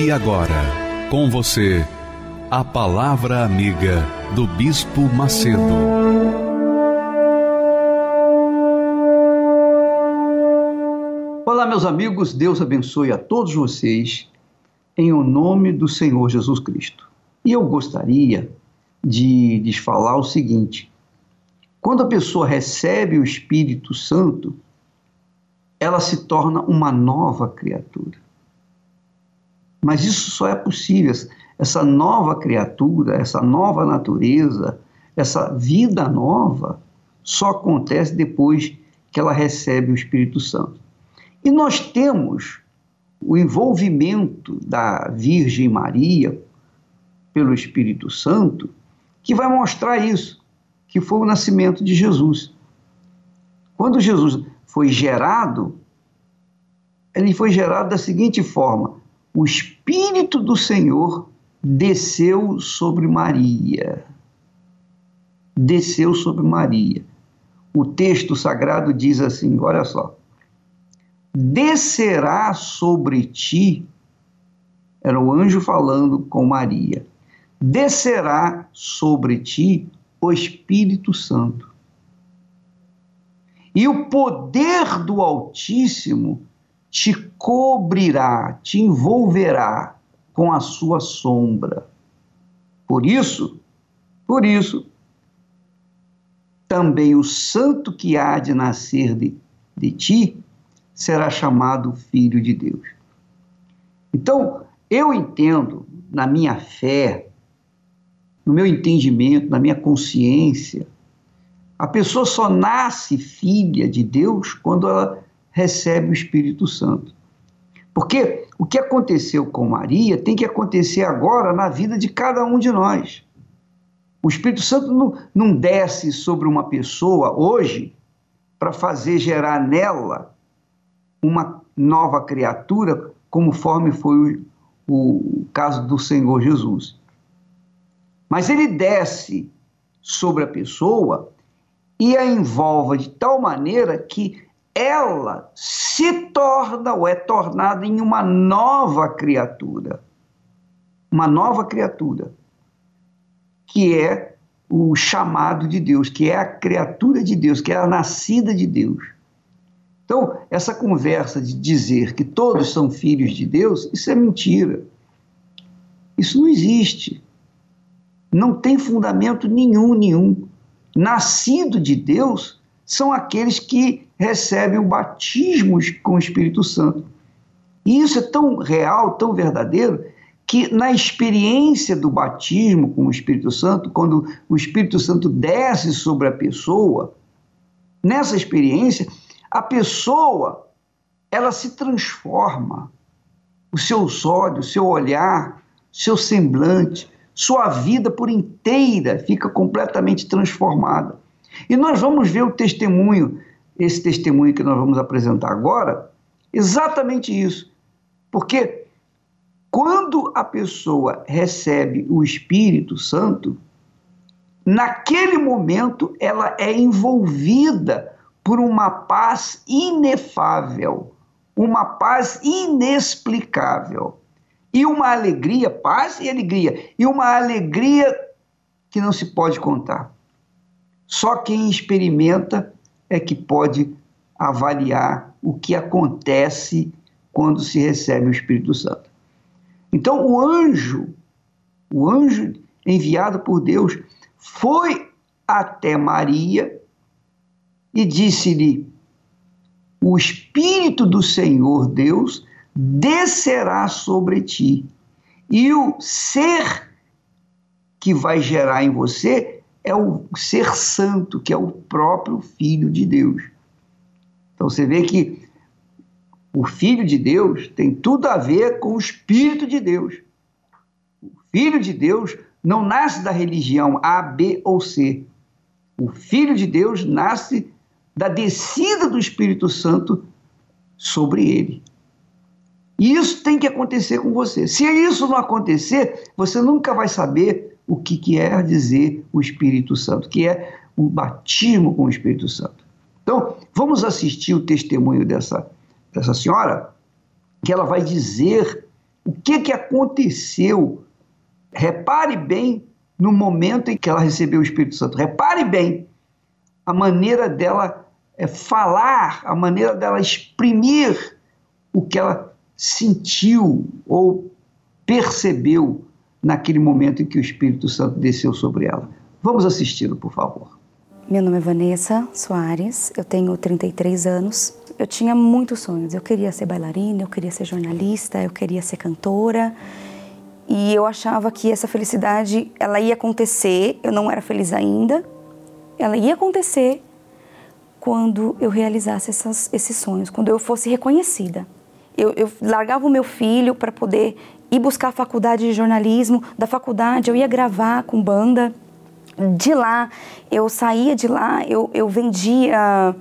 E agora, com você, a Palavra Amiga do Bispo Macedo. Olá, meus amigos, Deus abençoe a todos vocês, em o nome do Senhor Jesus Cristo. E eu gostaria de lhes falar o seguinte: quando a pessoa recebe o Espírito Santo, ela se torna uma nova criatura. Mas isso só é possível, essa nova criatura, essa nova natureza, essa vida nova, só acontece depois que ela recebe o Espírito Santo. E nós temos o envolvimento da Virgem Maria pelo Espírito Santo, que vai mostrar isso, que foi o nascimento de Jesus. Quando Jesus foi gerado, ele foi gerado da seguinte forma: o Espírito do Senhor desceu sobre Maria. Desceu sobre Maria. O texto sagrado diz assim: olha só. Descerá sobre ti, era o anjo falando com Maria, descerá sobre ti o Espírito Santo. E o poder do Altíssimo te cobrirá, te envolverá com a sua sombra. Por isso, por isso, também o santo que há de nascer de, de ti será chamado filho de Deus. Então, eu entendo na minha fé, no meu entendimento, na minha consciência, a pessoa só nasce filha de Deus quando ela recebe o Espírito Santo. Porque o que aconteceu com Maria tem que acontecer agora na vida de cada um de nós. O Espírito Santo não, não desce sobre uma pessoa hoje para fazer gerar nela uma nova criatura, conforme foi o, o caso do Senhor Jesus. Mas ele desce sobre a pessoa e a envolve de tal maneira que ela se torna ou é tornada em uma nova criatura. Uma nova criatura, que é o chamado de Deus, que é a criatura de Deus, que é a nascida de Deus. Então, essa conversa de dizer que todos são filhos de Deus, isso é mentira. Isso não existe. Não tem fundamento nenhum, nenhum. Nascido de Deus são aqueles que recebem o batismo com o Espírito Santo. E isso é tão real, tão verdadeiro, que na experiência do batismo com o Espírito Santo, quando o Espírito Santo desce sobre a pessoa, nessa experiência, a pessoa ela se transforma. O seu olhos, o seu olhar, seu semblante, sua vida por inteira fica completamente transformada. E nós vamos ver o testemunho esse testemunho que nós vamos apresentar agora, exatamente isso. Porque quando a pessoa recebe o Espírito Santo, naquele momento ela é envolvida por uma paz inefável, uma paz inexplicável. E uma alegria, paz e alegria, e uma alegria que não se pode contar. Só quem experimenta é que pode avaliar o que acontece quando se recebe o Espírito Santo. Então, o anjo, o anjo enviado por Deus, foi até Maria e disse-lhe: O Espírito do Senhor Deus descerá sobre ti, e o ser que vai gerar em você é o ser santo, que é o próprio Filho de Deus. Então você vê que O Filho de Deus tem tudo a ver com o Espírito de Deus. O Filho de Deus não nasce da religião A, B ou C. O Filho de Deus nasce da descida do Espírito Santo sobre ele. E isso tem que acontecer com você. Se isso não acontecer, você nunca vai saber o que quer dizer o Espírito Santo, que é o batismo com o Espírito Santo. Então, vamos assistir o testemunho dessa, dessa senhora, que ela vai dizer o que, que aconteceu. Repare bem no momento em que ela recebeu o Espírito Santo. Repare bem a maneira dela é, falar, a maneira dela exprimir o que ela sentiu ou percebeu naquele momento em que o Espírito Santo desceu sobre ela. Vamos assisti-lo, por favor. Meu nome é Vanessa Soares, eu tenho 33 anos. Eu tinha muitos sonhos. Eu queria ser bailarina, eu queria ser jornalista, eu queria ser cantora. E eu achava que essa felicidade, ela ia acontecer. Eu não era feliz ainda. Ela ia acontecer quando eu realizasse essas, esses sonhos, quando eu fosse reconhecida. Eu, eu largava o meu filho para poder ir buscar a faculdade de jornalismo. Da faculdade eu ia gravar com banda. De lá, eu saía de lá, eu, eu vendia,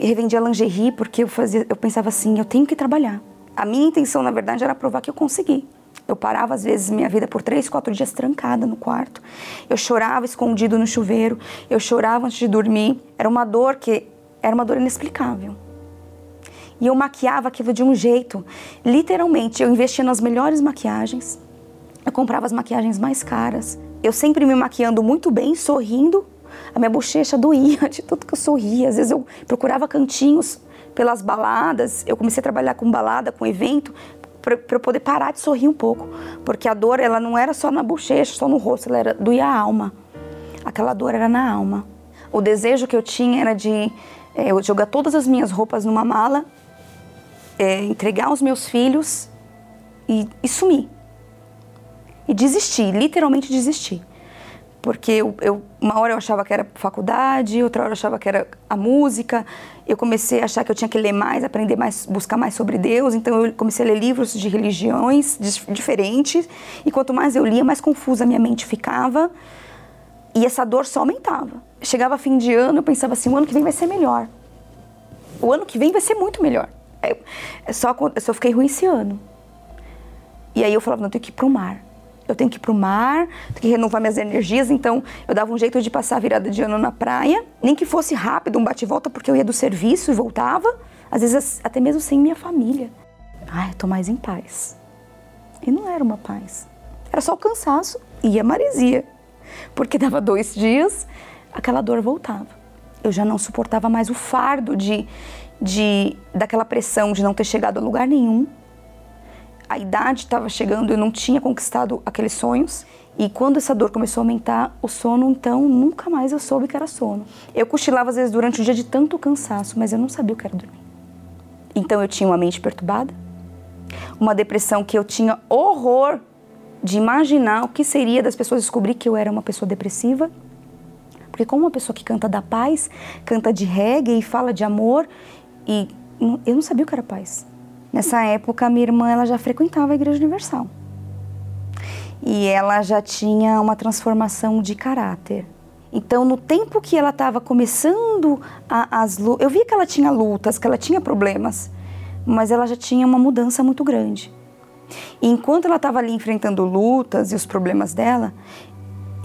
revendia lingerie porque eu, fazia, eu pensava assim, eu tenho que trabalhar. A minha intenção, na verdade, era provar que eu consegui. Eu parava, às vezes, minha vida por três, quatro dias trancada no quarto. Eu chorava escondido no chuveiro. Eu chorava antes de dormir. Era uma dor que era uma dor inexplicável. E eu maquiava aquilo de um jeito, literalmente, eu investia nas melhores maquiagens, eu comprava as maquiagens mais caras, eu sempre me maquiando muito bem, sorrindo, a minha bochecha doía de tudo que eu sorria, às vezes eu procurava cantinhos pelas baladas, eu comecei a trabalhar com balada, com evento, para eu poder parar de sorrir um pouco, porque a dor ela não era só na bochecha, só no rosto, ela era doía a alma. Aquela dor era na alma. O desejo que eu tinha era de é, eu jogar todas as minhas roupas numa mala é, entregar os meus filhos e, e sumir. E desistir, literalmente desistir. Porque eu, eu, uma hora eu achava que era faculdade, outra hora eu achava que era a música. Eu comecei a achar que eu tinha que ler mais, aprender mais, buscar mais sobre Deus. Então eu comecei a ler livros de religiões diferentes. E quanto mais eu lia, mais confusa minha mente ficava. E essa dor só aumentava. Chegava fim de ano, eu pensava assim: o ano que vem vai ser melhor. O ano que vem vai ser muito melhor. É só, eu só fiquei ruim esse ano. E aí eu falava, não, eu tenho que ir pro mar. Eu tenho que ir pro mar, tenho que renovar minhas energias. Então, eu dava um jeito de passar a virada de ano na praia, nem que fosse rápido, um bate-volta, porque eu ia do serviço e voltava, às vezes até mesmo sem minha família. Ai, eu tô mais em paz. E não era uma paz. Era só o cansaço e a maresia. Porque dava dois dias, aquela dor voltava. Eu já não suportava mais o fardo de de daquela pressão de não ter chegado a lugar nenhum. A idade estava chegando, eu não tinha conquistado aqueles sonhos. E quando essa dor começou a aumentar, o sono, então, nunca mais eu soube que era sono. Eu cochilava às vezes durante o dia de tanto cansaço, mas eu não sabia o que era dormir. Então eu tinha uma mente perturbada, uma depressão que eu tinha horror de imaginar o que seria das pessoas descobrir que eu era uma pessoa depressiva. Porque como uma pessoa que canta da paz, canta de reggae e fala de amor, e eu não sabia o que era paz. Nessa época, minha irmã ela já frequentava a Igreja Universal. E ela já tinha uma transformação de caráter. Então, no tempo que ela estava começando a, as lutas, eu via que ela tinha lutas, que ela tinha problemas, mas ela já tinha uma mudança muito grande. E enquanto ela estava ali enfrentando lutas e os problemas dela,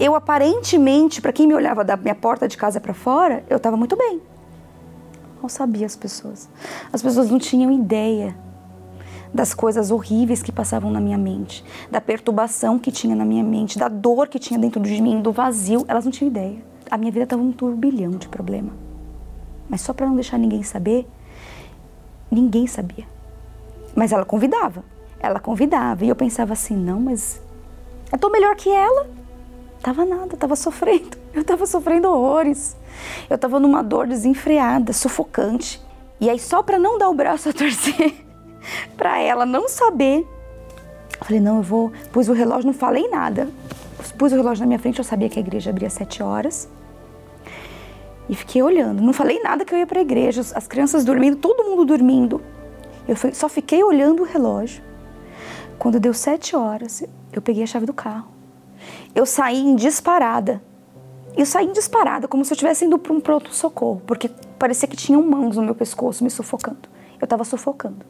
eu aparentemente, para quem me olhava da minha porta de casa para fora, eu estava muito bem mal sabia as pessoas. As pessoas não tinham ideia das coisas horríveis que passavam na minha mente, da perturbação que tinha na minha mente, da dor que tinha dentro de mim, do vazio. Elas não tinham ideia. A minha vida estava um turbilhão de problema. Mas só para não deixar ninguém saber, ninguém sabia. Mas ela convidava. Ela convidava. E eu pensava assim: não, mas eu tô melhor que ela. Tava nada, tava sofrendo. Eu tava sofrendo horrores. Eu tava numa dor desenfreada, sufocante. E aí, só para não dar o braço a torcer, para ela não saber, eu falei: não, eu vou. Pus o relógio, não falei nada. Pus o relógio na minha frente, eu sabia que a igreja abria às sete horas. E fiquei olhando. Não falei nada que eu ia para igreja, as crianças dormindo, todo mundo dormindo. Eu só fiquei olhando o relógio. Quando deu sete horas, eu peguei a chave do carro. Eu saí em disparada. Eu saí em disparada, como se eu estivesse indo para um pronto-socorro, porque parecia que tinham mãos no meu pescoço me sufocando. Eu estava sufocando.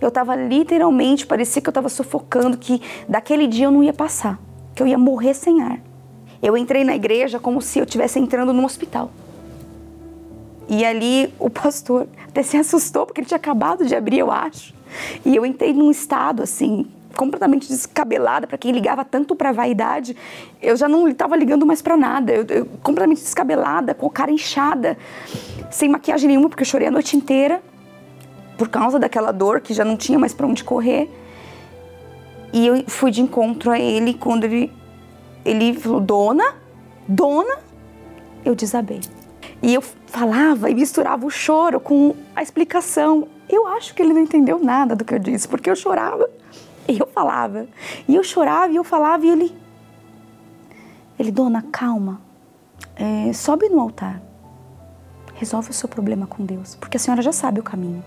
Eu estava literalmente, parecia que eu estava sufocando, que daquele dia eu não ia passar, que eu ia morrer sem ar. Eu entrei na igreja como se eu estivesse entrando num hospital. E ali o pastor até se assustou, porque ele tinha acabado de abrir, eu acho. E eu entrei num estado assim, completamente descabelada, para quem ligava tanto para vaidade, eu já não estava ligando mais para nada. Eu, eu, completamente descabelada, com a cara inchada, sem maquiagem nenhuma, porque eu chorei a noite inteira por causa daquela dor que já não tinha mais para onde correr. E eu fui de encontro a ele quando ele ele falou: "Dona, dona". Eu desabei. E eu falava e misturava o choro com a explicação. Eu acho que ele não entendeu nada do que eu disse, porque eu chorava e eu falava. E eu chorava e eu falava e ele. Ele, dona, calma. É, sobe no altar. Resolve o seu problema com Deus, porque a senhora já sabe o caminho.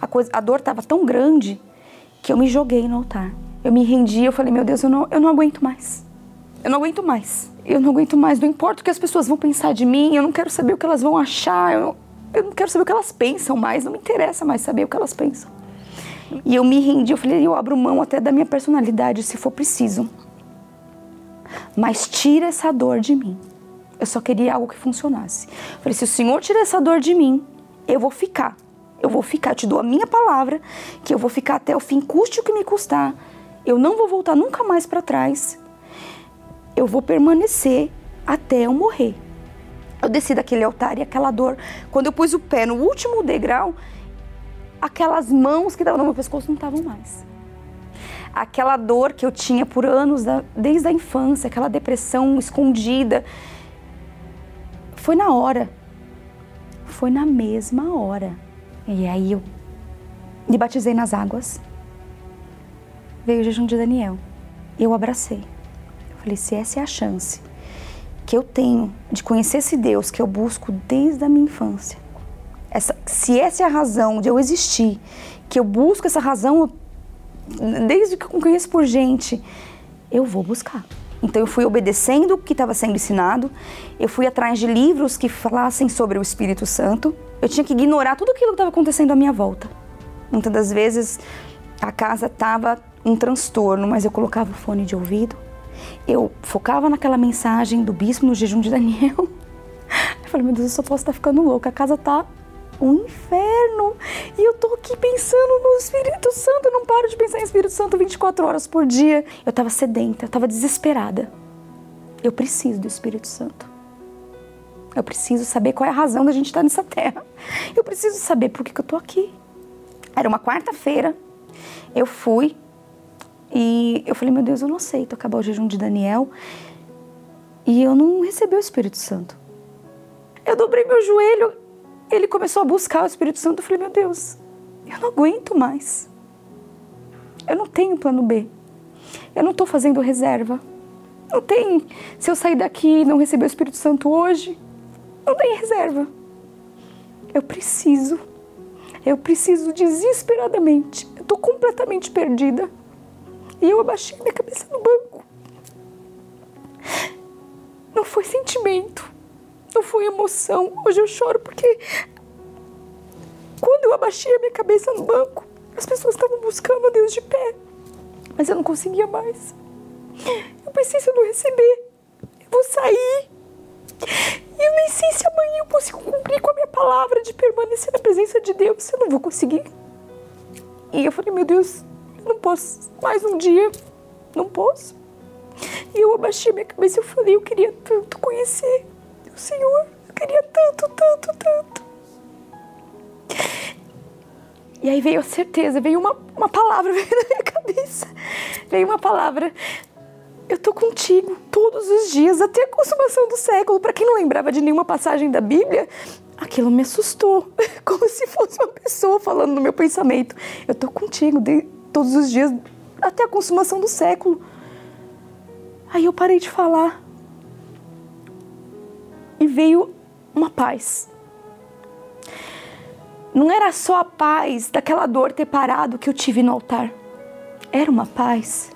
A, coisa, a dor estava tão grande que eu me joguei no altar. Eu me rendi, eu falei, meu Deus, eu não, eu não aguento mais. Eu não aguento mais. Eu não aguento mais. Não importa o que as pessoas vão pensar de mim, eu não quero saber o que elas vão achar. Eu, eu não quero saber o que elas pensam mais. Não me interessa mais saber o que elas pensam. E eu me rendi, eu falei, eu abro mão até da minha personalidade se for preciso. Mas tira essa dor de mim. Eu só queria algo que funcionasse. Eu falei, se o Senhor tira essa dor de mim, eu vou ficar. Eu vou ficar, eu te dou a minha palavra, que eu vou ficar até o fim, custe o que me custar. Eu não vou voltar nunca mais para trás eu vou permanecer até eu morrer. Eu desci daquele altar e aquela dor, quando eu pus o pé no último degrau, aquelas mãos que estavam no meu pescoço não estavam mais. Aquela dor que eu tinha por anos, desde a infância, aquela depressão escondida, foi na hora. Foi na mesma hora. E aí eu me batizei nas águas. Veio o jejum de Daniel. Eu abracei. Falei, se essa é a chance que eu tenho de conhecer esse Deus que eu busco desde a minha infância, essa, se essa é a razão de eu existir, que eu busco essa razão desde que eu conheço por gente, eu vou buscar. Então eu fui obedecendo o que estava sendo ensinado, eu fui atrás de livros que falassem sobre o Espírito Santo, eu tinha que ignorar tudo aquilo que estava acontecendo à minha volta. Muitas das vezes a casa estava um transtorno, mas eu colocava o fone de ouvido, eu focava naquela mensagem do bispo no jejum de Daniel. Eu falei, meu Deus, eu só posso estar ficando louca. A casa tá um inferno. E eu tô aqui pensando no Espírito Santo. Eu não paro de pensar em Espírito Santo 24 horas por dia. Eu tava sedenta, eu tava desesperada. Eu preciso do Espírito Santo. Eu preciso saber qual é a razão da gente estar nessa terra. Eu preciso saber por que, que eu tô aqui. Era uma quarta-feira. Eu fui e eu falei, meu Deus, eu não aceito acabar o jejum de Daniel e eu não recebi o Espírito Santo. Eu dobrei meu joelho, ele começou a buscar o Espírito Santo. Eu falei, meu Deus, eu não aguento mais. Eu não tenho plano B. Eu não estou fazendo reserva. Não tem. Se eu sair daqui e não receber o Espírito Santo hoje, não tem reserva. Eu preciso. Eu preciso desesperadamente. Eu estou completamente perdida. E eu abaixei minha cabeça no banco. Não foi sentimento, não foi emoção. Hoje eu choro porque quando eu abaixei a minha cabeça no banco, as pessoas estavam buscando a Deus de pé, mas eu não conseguia mais. Eu pensei, se eu não receber, eu vou sair. E eu nem sei se amanhã eu consigo cumprir com a minha palavra de permanecer na presença de Deus. Eu não vou conseguir. E eu falei, meu Deus, não posso mais um dia, não posso. E eu abaixei minha cabeça e eu falei, eu queria tanto conhecer Senhor, eu queria tanto, tanto, tanto. E aí veio a certeza, veio uma, uma palavra veio na minha cabeça. Veio uma palavra. Eu tô contigo todos os dias, até a consumação do século. Para quem não lembrava de nenhuma passagem da Bíblia, aquilo me assustou, como se fosse uma pessoa falando no meu pensamento. Eu tô contigo de, todos os dias até a consumação do século. Aí eu parei de falar. E veio uma paz. não era só a paz daquela dor ter parado que eu tive no altar. Era uma paz.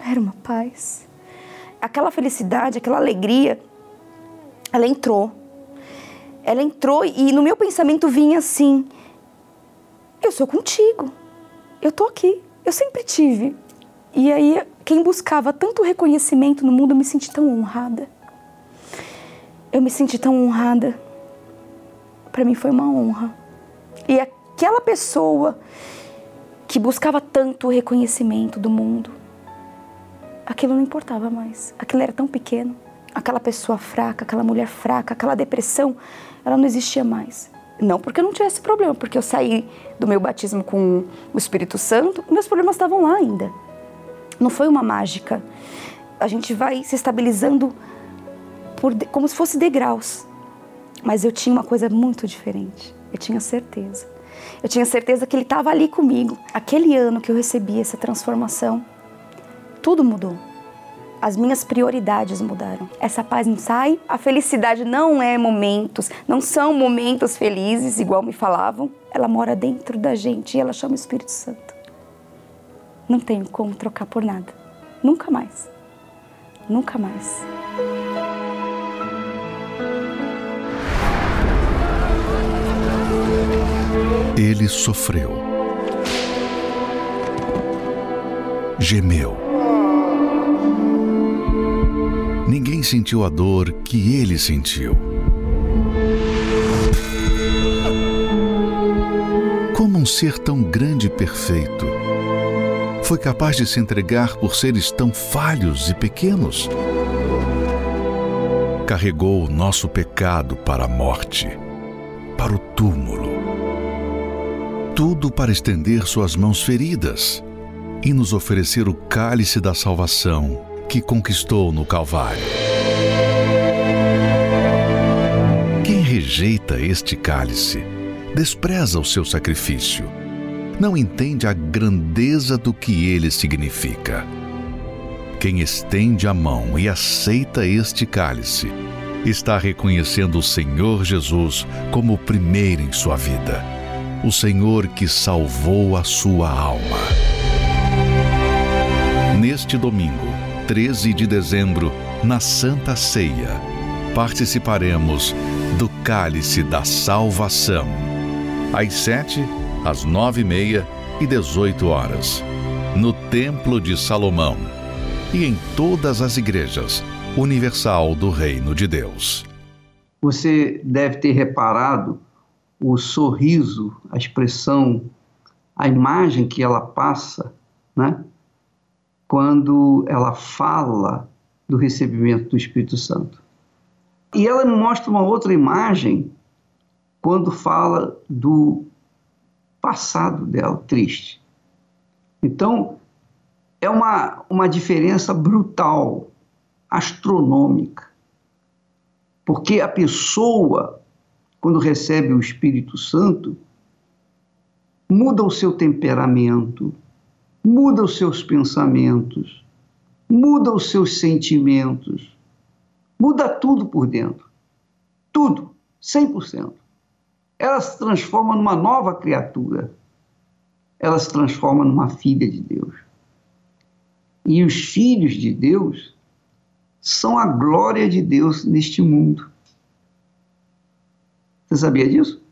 Era uma paz. Aquela felicidade, aquela alegria, ela entrou. Ela entrou e no meu pensamento vinha assim: eu sou contigo. Eu tô aqui. Eu sempre tive. E aí, quem buscava tanto reconhecimento no mundo, eu me senti tão honrada. Eu me senti tão honrada. Para mim foi uma honra. E aquela pessoa que buscava tanto o reconhecimento do mundo, aquilo não importava mais. Aquilo era tão pequeno. Aquela pessoa fraca, aquela mulher fraca, aquela depressão, ela não existia mais. Não porque eu não tivesse problema, porque eu saí do meu batismo com o Espírito Santo, meus problemas estavam lá ainda. Não foi uma mágica. A gente vai se estabilizando por, como se fosse degraus. Mas eu tinha uma coisa muito diferente. Eu tinha certeza. Eu tinha certeza que ele estava ali comigo. Aquele ano que eu recebi essa transformação, tudo mudou as minhas prioridades mudaram. Essa paz não sai, a felicidade não é momentos, não são momentos felizes, igual me falavam. Ela mora dentro da gente e ela chama o Espírito Santo. Não tenho como trocar por nada. Nunca mais. Nunca mais. Ele sofreu. Gemeu Ninguém sentiu a dor que ele sentiu. Como um ser tão grande e perfeito foi capaz de se entregar por seres tão falhos e pequenos? Carregou o nosso pecado para a morte, para o túmulo. Tudo para estender suas mãos feridas e nos oferecer o cálice da salvação que conquistou no Calvário. Quem rejeita este cálice, despreza o seu sacrifício, não entende a grandeza do que ele significa. Quem estende a mão e aceita este cálice, está reconhecendo o Senhor Jesus como o primeiro em sua vida, o Senhor que salvou a sua alma. Neste domingo, 13 de dezembro, na Santa Ceia, participaremos do Cálice da Salvação, às 7, às 9 e meia e 18 horas, no Templo de Salomão e em todas as igrejas universal do Reino de Deus. Você deve ter reparado o sorriso, a expressão, a imagem que ela passa, né? quando ela fala do recebimento do Espírito Santo. E ela mostra uma outra imagem quando fala do passado dela, triste. Então, é uma, uma diferença brutal, astronômica. Porque a pessoa, quando recebe o Espírito Santo, muda o seu temperamento, muda os seus pensamentos, muda os seus sentimentos, muda tudo por dentro. Tudo, 100%. Ela se transforma numa nova criatura. Ela se transforma numa filha de Deus. E os filhos de Deus são a glória de Deus neste mundo. Você sabia disso?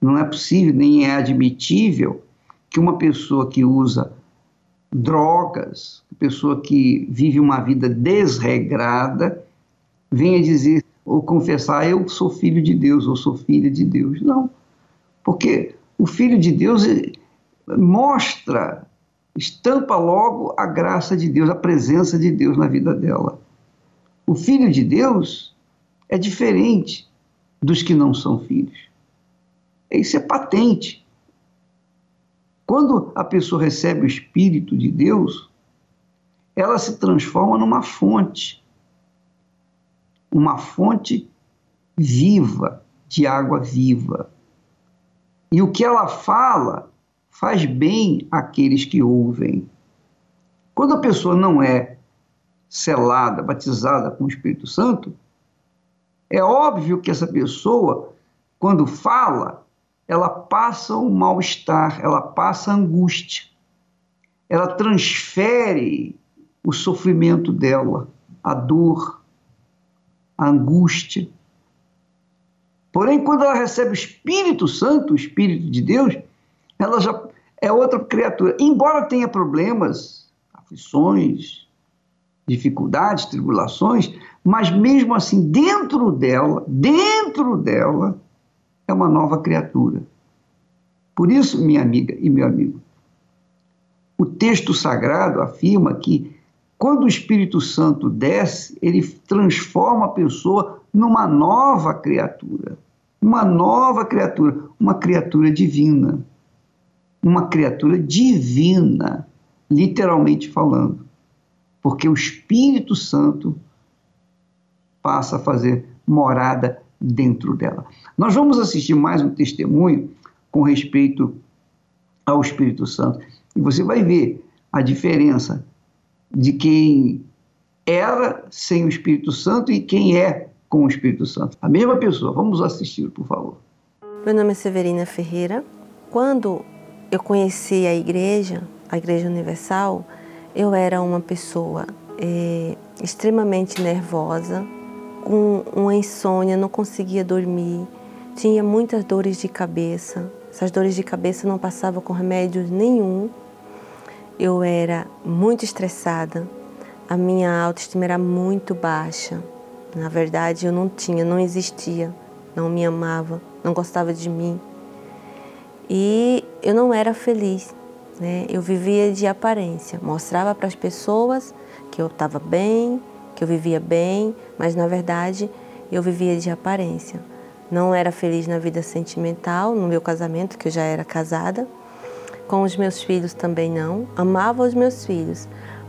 Não é possível, nem é admitível que uma pessoa que usa drogas, pessoa que vive uma vida desregrada, venha dizer ou confessar eu sou filho de Deus ou sou filha de Deus. Não. Porque o filho de Deus eh, mostra, estampa logo a graça de Deus, a presença de Deus na vida dela. O filho de Deus é diferente dos que não são filhos. Isso é patente. Quando a pessoa recebe o Espírito de Deus, ela se transforma numa fonte, uma fonte viva, de água viva. E o que ela fala faz bem àqueles que ouvem. Quando a pessoa não é selada, batizada com o Espírito Santo, é óbvio que essa pessoa quando fala, ela passa o mal-estar, ela passa a angústia, ela transfere o sofrimento dela, a dor, a angústia. Porém, quando ela recebe o Espírito Santo, o Espírito de Deus, ela já é outra criatura. Embora tenha problemas, aflições, dificuldades, tribulações, mas mesmo assim, dentro dela, dentro dela, é uma nova criatura. Por isso, minha amiga e meu amigo, o texto sagrado afirma que quando o Espírito Santo desce, ele transforma a pessoa numa nova criatura. Uma nova criatura, uma criatura divina. Uma criatura divina, literalmente falando. Porque o Espírito Santo passa a fazer morada dentro dela. Nós vamos assistir mais um testemunho com respeito ao Espírito Santo e você vai ver a diferença de quem era sem o Espírito Santo e quem é com o Espírito Santo. A mesma pessoa. Vamos assistir, por favor. Meu nome é Severina Ferreira. Quando eu conheci a igreja, a Igreja Universal, eu era uma pessoa é, extremamente nervosa, com uma insônia, não conseguia dormir, tinha muitas dores de cabeça. Essas dores de cabeça não passavam com remédio nenhum. Eu era muito estressada, a minha autoestima era muito baixa. Na verdade, eu não tinha, não existia, não me amava, não gostava de mim. E eu não era feliz, né? Eu vivia de aparência, mostrava para as pessoas que eu estava bem, que eu vivia bem, mas na verdade eu vivia de aparência. Não era feliz na vida sentimental, no meu casamento, que eu já era casada. Com os meus filhos também não. Amava os meus filhos,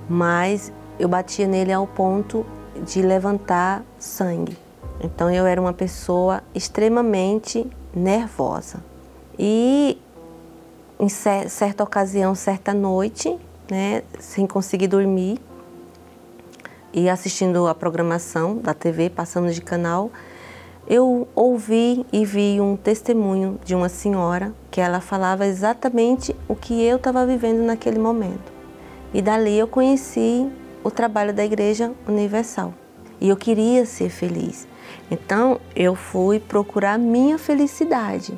mas eu batia nele ao ponto de levantar sangue. Então eu era uma pessoa extremamente nervosa. E em certa ocasião, certa noite, né, sem conseguir dormir, e assistindo a programação da TV, passando de canal, eu ouvi e vi um testemunho de uma senhora que ela falava exatamente o que eu estava vivendo naquele momento. E dali eu conheci o trabalho da Igreja Universal. E eu queria ser feliz. Então eu fui procurar minha felicidade.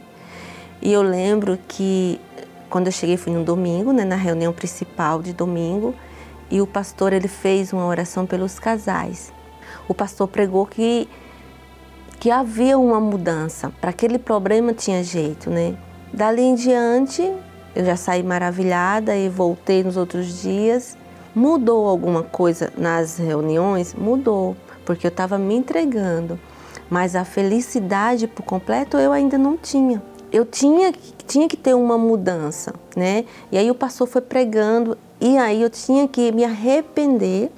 E eu lembro que quando eu cheguei fui no domingo, né, na reunião principal de domingo, e o pastor ele fez uma oração pelos casais. O pastor pregou que que havia uma mudança, para aquele problema tinha jeito, né? Dali em diante, eu já saí maravilhada e voltei nos outros dias. Mudou alguma coisa nas reuniões? Mudou, porque eu estava me entregando, mas a felicidade por completo eu ainda não tinha. Eu tinha, tinha que ter uma mudança, né? E aí o pastor foi pregando e aí eu tinha que me arrepender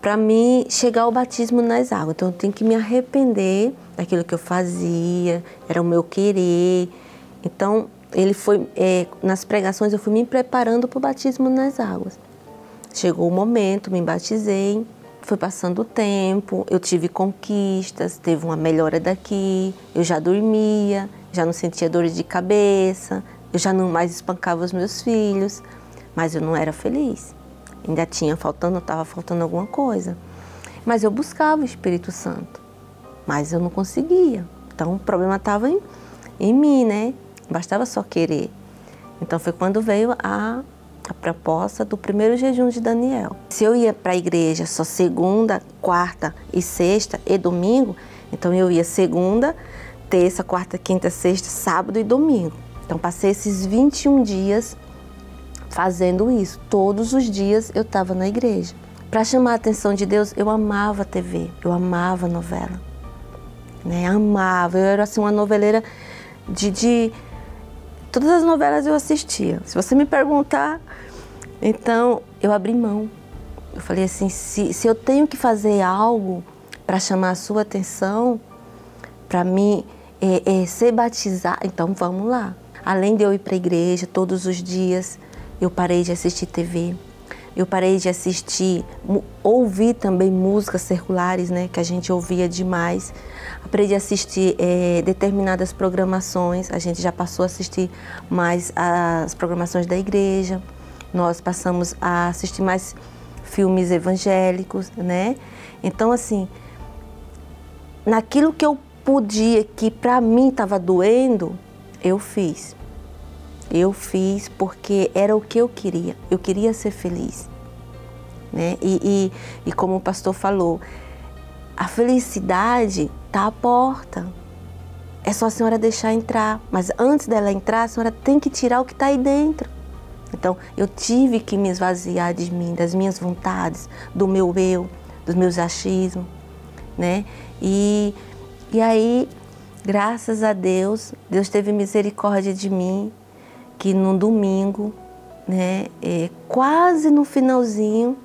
para mim chegar ao batismo nas águas. Então eu tenho que me arrepender daquilo que eu fazia, era o meu querer. Então ele foi é, nas pregações eu fui me preparando para o batismo nas águas. Chegou o momento, me batizei, foi passando o tempo, eu tive conquistas, teve uma melhora daqui, eu já dormia, já não sentia dores de cabeça, eu já não mais espancava os meus filhos mas eu não era feliz. Ainda tinha faltando, estava faltando alguma coisa. Mas eu buscava o Espírito Santo, mas eu não conseguia. Então o problema estava em, em mim, né? Bastava só querer. Então foi quando veio a, a proposta do primeiro jejum de Daniel. Se eu ia para a igreja só segunda, quarta e sexta e domingo, então eu ia segunda, terça, quarta, quinta, sexta, sábado e domingo. Então passei esses 21 dias fazendo isso. Todos os dias eu estava na igreja. Para chamar a atenção de Deus, eu amava TV, eu amava novela. Né? Amava, eu era assim uma noveleira de, de... Todas as novelas eu assistia. Se você me perguntar, então eu abri mão. Eu falei assim, se, se eu tenho que fazer algo para chamar a sua atenção, para mim é, é, ser batizada, então vamos lá. Além de eu ir para a igreja todos os dias, eu parei de assistir TV. Eu parei de assistir, ouvir também músicas circulares, né, que a gente ouvia demais. Aprendi a assistir é, determinadas programações. A gente já passou a assistir mais as programações da igreja. Nós passamos a assistir mais filmes evangélicos, né? Então, assim, naquilo que eu podia, que para mim estava doendo, eu fiz. Eu fiz porque era o que eu queria. Eu queria ser feliz. Né? E, e, e como o pastor falou, a felicidade está à porta. É só a senhora deixar entrar. Mas antes dela entrar, a senhora tem que tirar o que está aí dentro. Então, eu tive que me esvaziar de mim, das minhas vontades, do meu eu, dos meus achismos, né? E, e aí, graças a Deus, Deus teve misericórdia de mim, que no domingo, né, é, quase no finalzinho,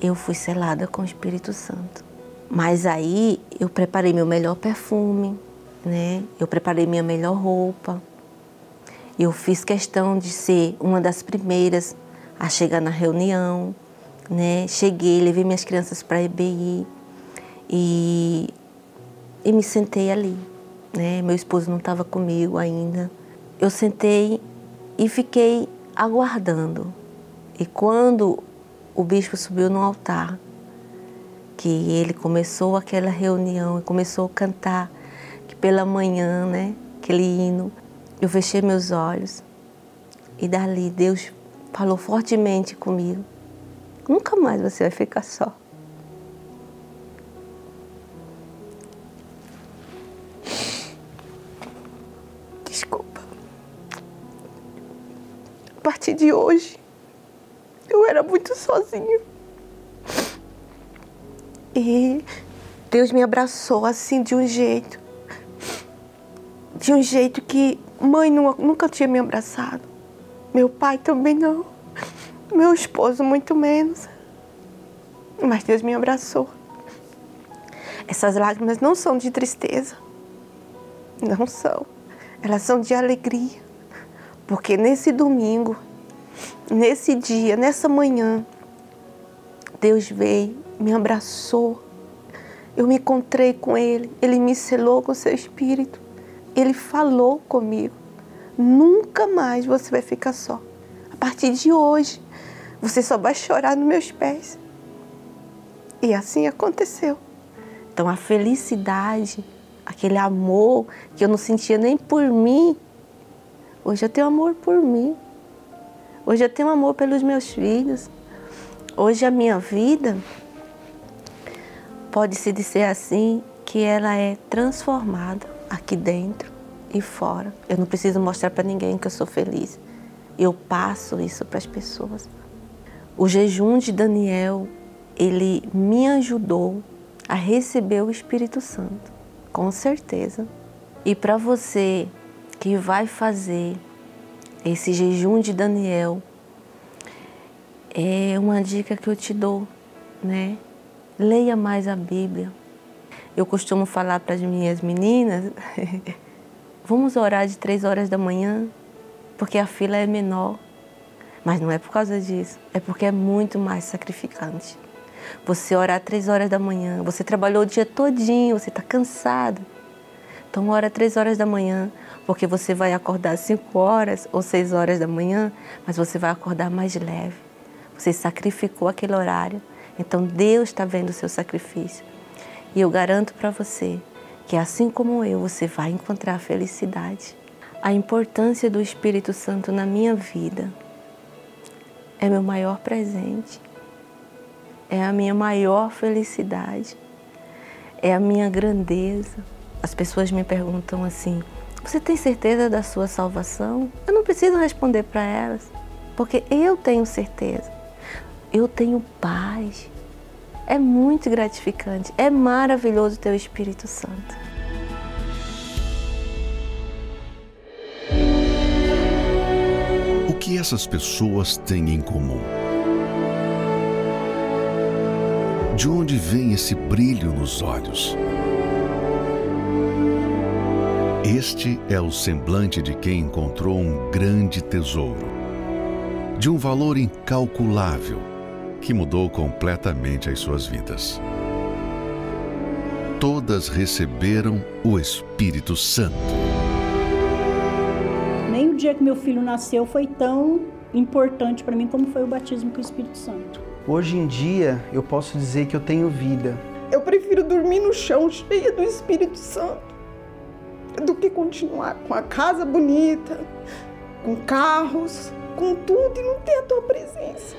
eu fui selada com o Espírito Santo. Mas aí eu preparei meu melhor perfume, né? Eu preparei minha melhor roupa. Eu fiz questão de ser uma das primeiras a chegar na reunião, né? Cheguei, levei minhas crianças para a EBI e, e me sentei ali, né? Meu esposo não estava comigo ainda. Eu sentei e fiquei aguardando. E quando o bispo subiu no altar, que ele começou aquela reunião e começou a cantar, que pela manhã, né, aquele hino, eu fechei meus olhos e dali Deus falou fortemente comigo. Nunca mais você vai ficar só. Partir de hoje, eu era muito sozinha. E Deus me abraçou assim de um jeito. De um jeito que mãe nunca tinha me abraçado. Meu pai também não. Meu esposo, muito menos. Mas Deus me abraçou. Essas lágrimas não são de tristeza. Não são. Elas são de alegria. Porque nesse domingo, nesse dia, nessa manhã, Deus veio, me abraçou. Eu me encontrei com Ele. Ele me selou com o seu espírito. Ele falou comigo. Nunca mais você vai ficar só. A partir de hoje, você só vai chorar nos meus pés. E assim aconteceu. Então a felicidade, aquele amor que eu não sentia nem por mim, hoje eu tenho amor por mim. Hoje eu tenho amor pelos meus filhos. Hoje a minha vida pode-se dizer assim que ela é transformada aqui dentro e fora. Eu não preciso mostrar para ninguém que eu sou feliz. Eu passo isso para as pessoas. O jejum de Daniel, ele me ajudou a receber o Espírito Santo, com certeza. E para você que vai fazer esse jejum de Daniel, é uma dica que eu te dou, né? Leia mais a Bíblia. Eu costumo falar para as minhas meninas, vamos orar de três horas da manhã, porque a fila é menor. Mas não é por causa disso, é porque é muito mais sacrificante. Você orar três horas da manhã, você trabalhou o dia todinho, você está cansado. Então ora três horas da manhã, porque você vai acordar cinco horas ou seis horas da manhã, mas você vai acordar mais leve. Você sacrificou aquele horário, então Deus está vendo o seu sacrifício. E eu garanto para você que assim como eu, você vai encontrar felicidade. A importância do Espírito Santo na minha vida é meu maior presente, é a minha maior felicidade, é a minha grandeza. As pessoas me perguntam assim: Você tem certeza da sua salvação? Eu não preciso responder para elas, porque eu tenho certeza. Eu tenho paz. É muito gratificante, é maravilhoso o Espírito Santo. que essas pessoas têm em comum? De onde vem esse brilho nos olhos? Este é o semblante de quem encontrou um grande tesouro. de um valor incalculável que mudou completamente as suas vidas. Todas receberam o Espírito Santo. Nem o dia que meu filho nasceu foi tão importante para mim como foi o batismo com o Espírito Santo. Hoje em dia, eu posso dizer que eu tenho vida. Eu prefiro dormir no chão cheia do Espírito Santo do que continuar com a casa bonita, com carros, com tudo e não ter a tua presença.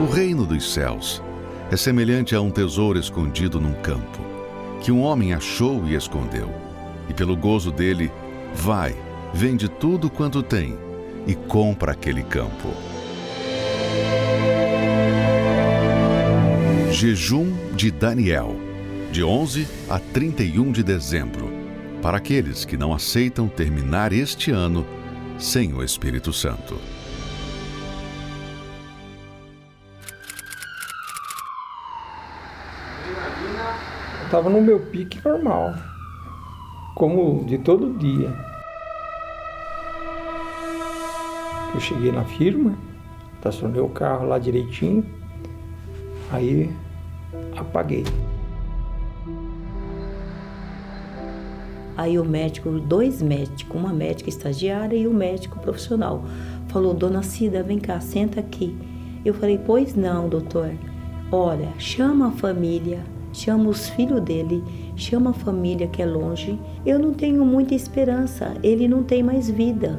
O reino dos céus é semelhante a um tesouro escondido num campo, que um homem achou e escondeu. E pelo gozo dele, vai, vende tudo quanto tem e compra aquele campo. Jejum de Daniel, de 11 a 31 de dezembro, para aqueles que não aceitam terminar este ano sem o Espírito Santo. Estava no meu pique normal, como de todo dia. Eu cheguei na firma, estacionei o carro lá direitinho, aí apaguei. Aí o médico, dois médicos, uma médica estagiária e o um médico profissional, falou: Dona Cida, vem cá, senta aqui. Eu falei: Pois não, doutor. Olha, chama a família, chama os filhos dele, chama a família que é longe. Eu não tenho muita esperança, ele não tem mais vida.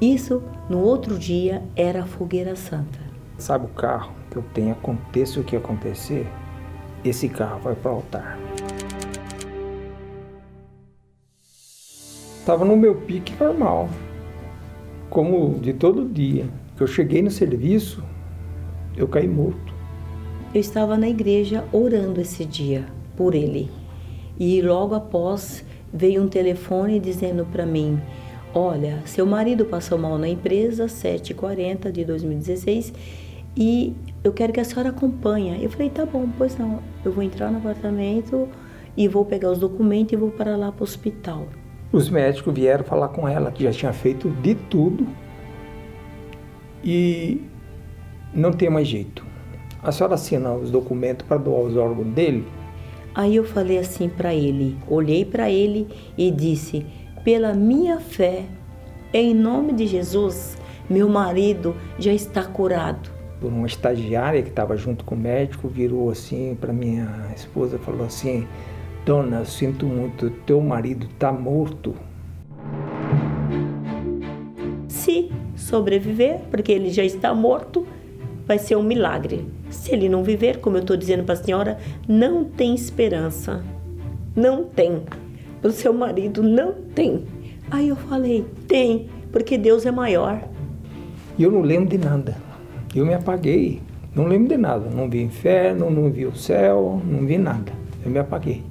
Isso, no outro dia, era a fogueira santa. Sabe o carro que eu tenho, aconteça o que acontecer, esse carro vai para o altar. Estava no meu pique normal, como de todo dia. Que eu cheguei no serviço, eu caí morto. Eu estava na igreja orando esse dia por ele. E logo após veio um telefone dizendo para mim: Olha, seu marido passou mal na empresa 7h40 de 2016 e eu quero que a senhora acompanhe. Eu falei, tá bom, pois não. Eu vou entrar no apartamento e vou pegar os documentos e vou para lá para o hospital. Os médicos vieram falar com ela que já tinha feito de tudo e não tem mais jeito. A senhora assina os documentos para doar os órgãos dele? Aí eu falei assim para ele, olhei para ele e disse: pela minha fé, em nome de Jesus, meu marido já está curado por uma estagiária que estava junto com o médico, virou assim para minha esposa falou assim: Dona, sinto muito, teu marido está morto. Se sobreviver, porque ele já está morto, vai ser um milagre. Se ele não viver, como eu estou dizendo para a senhora, não tem esperança. Não tem. O seu marido não tem. Aí eu falei: tem, porque Deus é maior. E eu não lembro de nada. Eu me apaguei, não lembro de nada. Não vi inferno, não vi o céu, não vi nada. Eu me apaguei.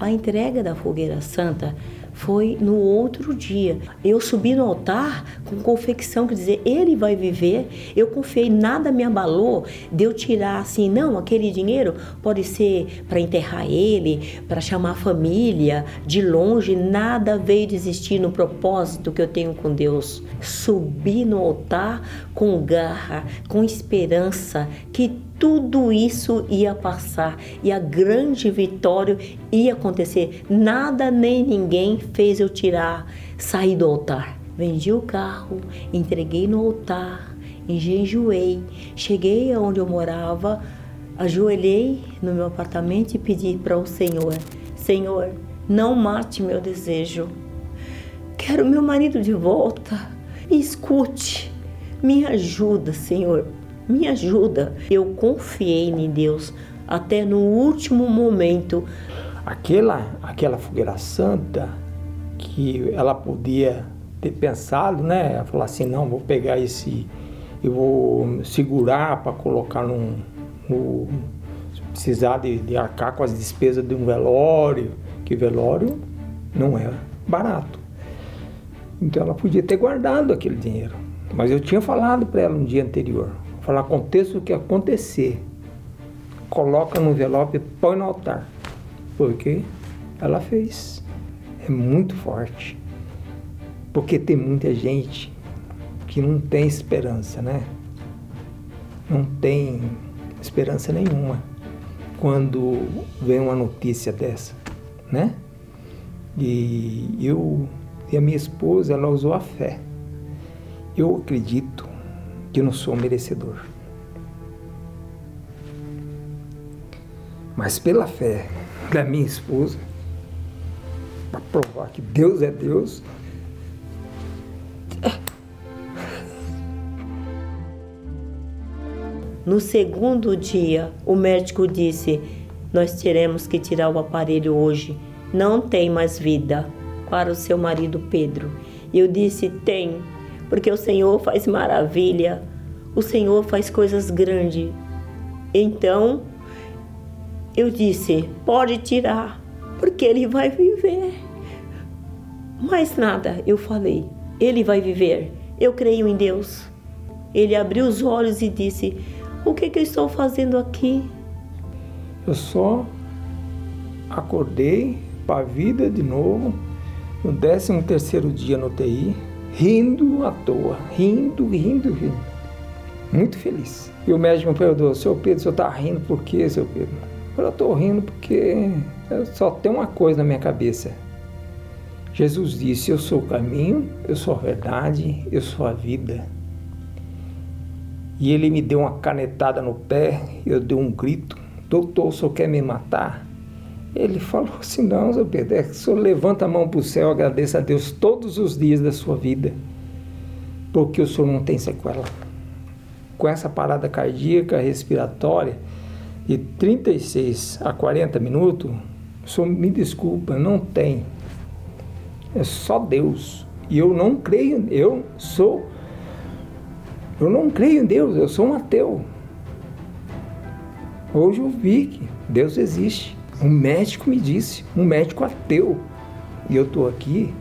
A entrega da fogueira santa foi no outro dia. Eu subi no altar com confecção, quer dizer, ele vai viver. Eu confiei, nada me abalou de eu tirar assim, não, aquele dinheiro pode ser para enterrar ele, para chamar a família de longe, nada veio desistir no propósito que eu tenho com Deus. Subi no altar com garra, com esperança que tudo isso ia passar e a grande vitória ia acontecer. Nada nem ninguém fez eu tirar, sair do altar. Vendi o carro, entreguei no altar, engenjoei, cheguei aonde eu morava, ajoelhei no meu apartamento e pedi para o Senhor: Senhor, não mate meu desejo. Quero meu marido de volta. Escute, me ajuda, Senhor, me ajuda. Eu confiei em Deus até no último momento. Aquela, aquela fogueira santa que ela podia ter pensado, né? Falar assim, não, vou pegar esse, eu vou segurar para colocar num, no, precisar de, de arcar com as despesas de um velório, que velório não é barato. Então ela podia ter guardado aquele dinheiro. Mas eu tinha falado para ela no dia anterior, Falar, aconteça o que acontecer, coloca no envelope e põe no altar. Porque ela fez. É muito forte. Porque tem muita gente que não tem esperança, né? Não tem esperança nenhuma quando vem uma notícia dessa, né? E eu e a minha esposa, ela usou a fé. Eu acredito que não sou merecedor. Mas pela fé da minha esposa, para provar que Deus é Deus, No segundo dia, o médico disse: Nós teremos que tirar o aparelho hoje. Não tem mais vida. Para o seu marido Pedro. Eu disse: Tem, porque o Senhor faz maravilha. O Senhor faz coisas grandes. Então, eu disse: Pode tirar, porque ele vai viver. Mais nada, eu falei: Ele vai viver. Eu creio em Deus. Ele abriu os olhos e disse: o que, que eu estou fazendo aqui? Eu só acordei para a vida de novo no 13 terceiro dia no TI, rindo à toa, rindo, rindo, rindo. Muito feliz. E o médico me perguntou, seu Pedro, o senhor está rindo por quê, seu Pedro? Eu estou rindo porque só tem uma coisa na minha cabeça. Jesus disse, eu sou o caminho, eu sou a verdade, eu sou a vida. E ele me deu uma canetada no pé, eu dei um grito, doutor, o senhor quer me matar? Ele falou assim, não, seu Pedro, é que o senhor levanta a mão para o céu, agradeça a Deus todos os dias da sua vida, porque o senhor não tem sequela. Com essa parada cardíaca, respiratória, de 36 a 40 minutos, o senhor me desculpa, não tem. É só Deus. E eu não creio, eu sou eu não creio em Deus, eu sou um ateu. Hoje eu vi que Deus existe. Um médico me disse, um médico ateu. E eu estou aqui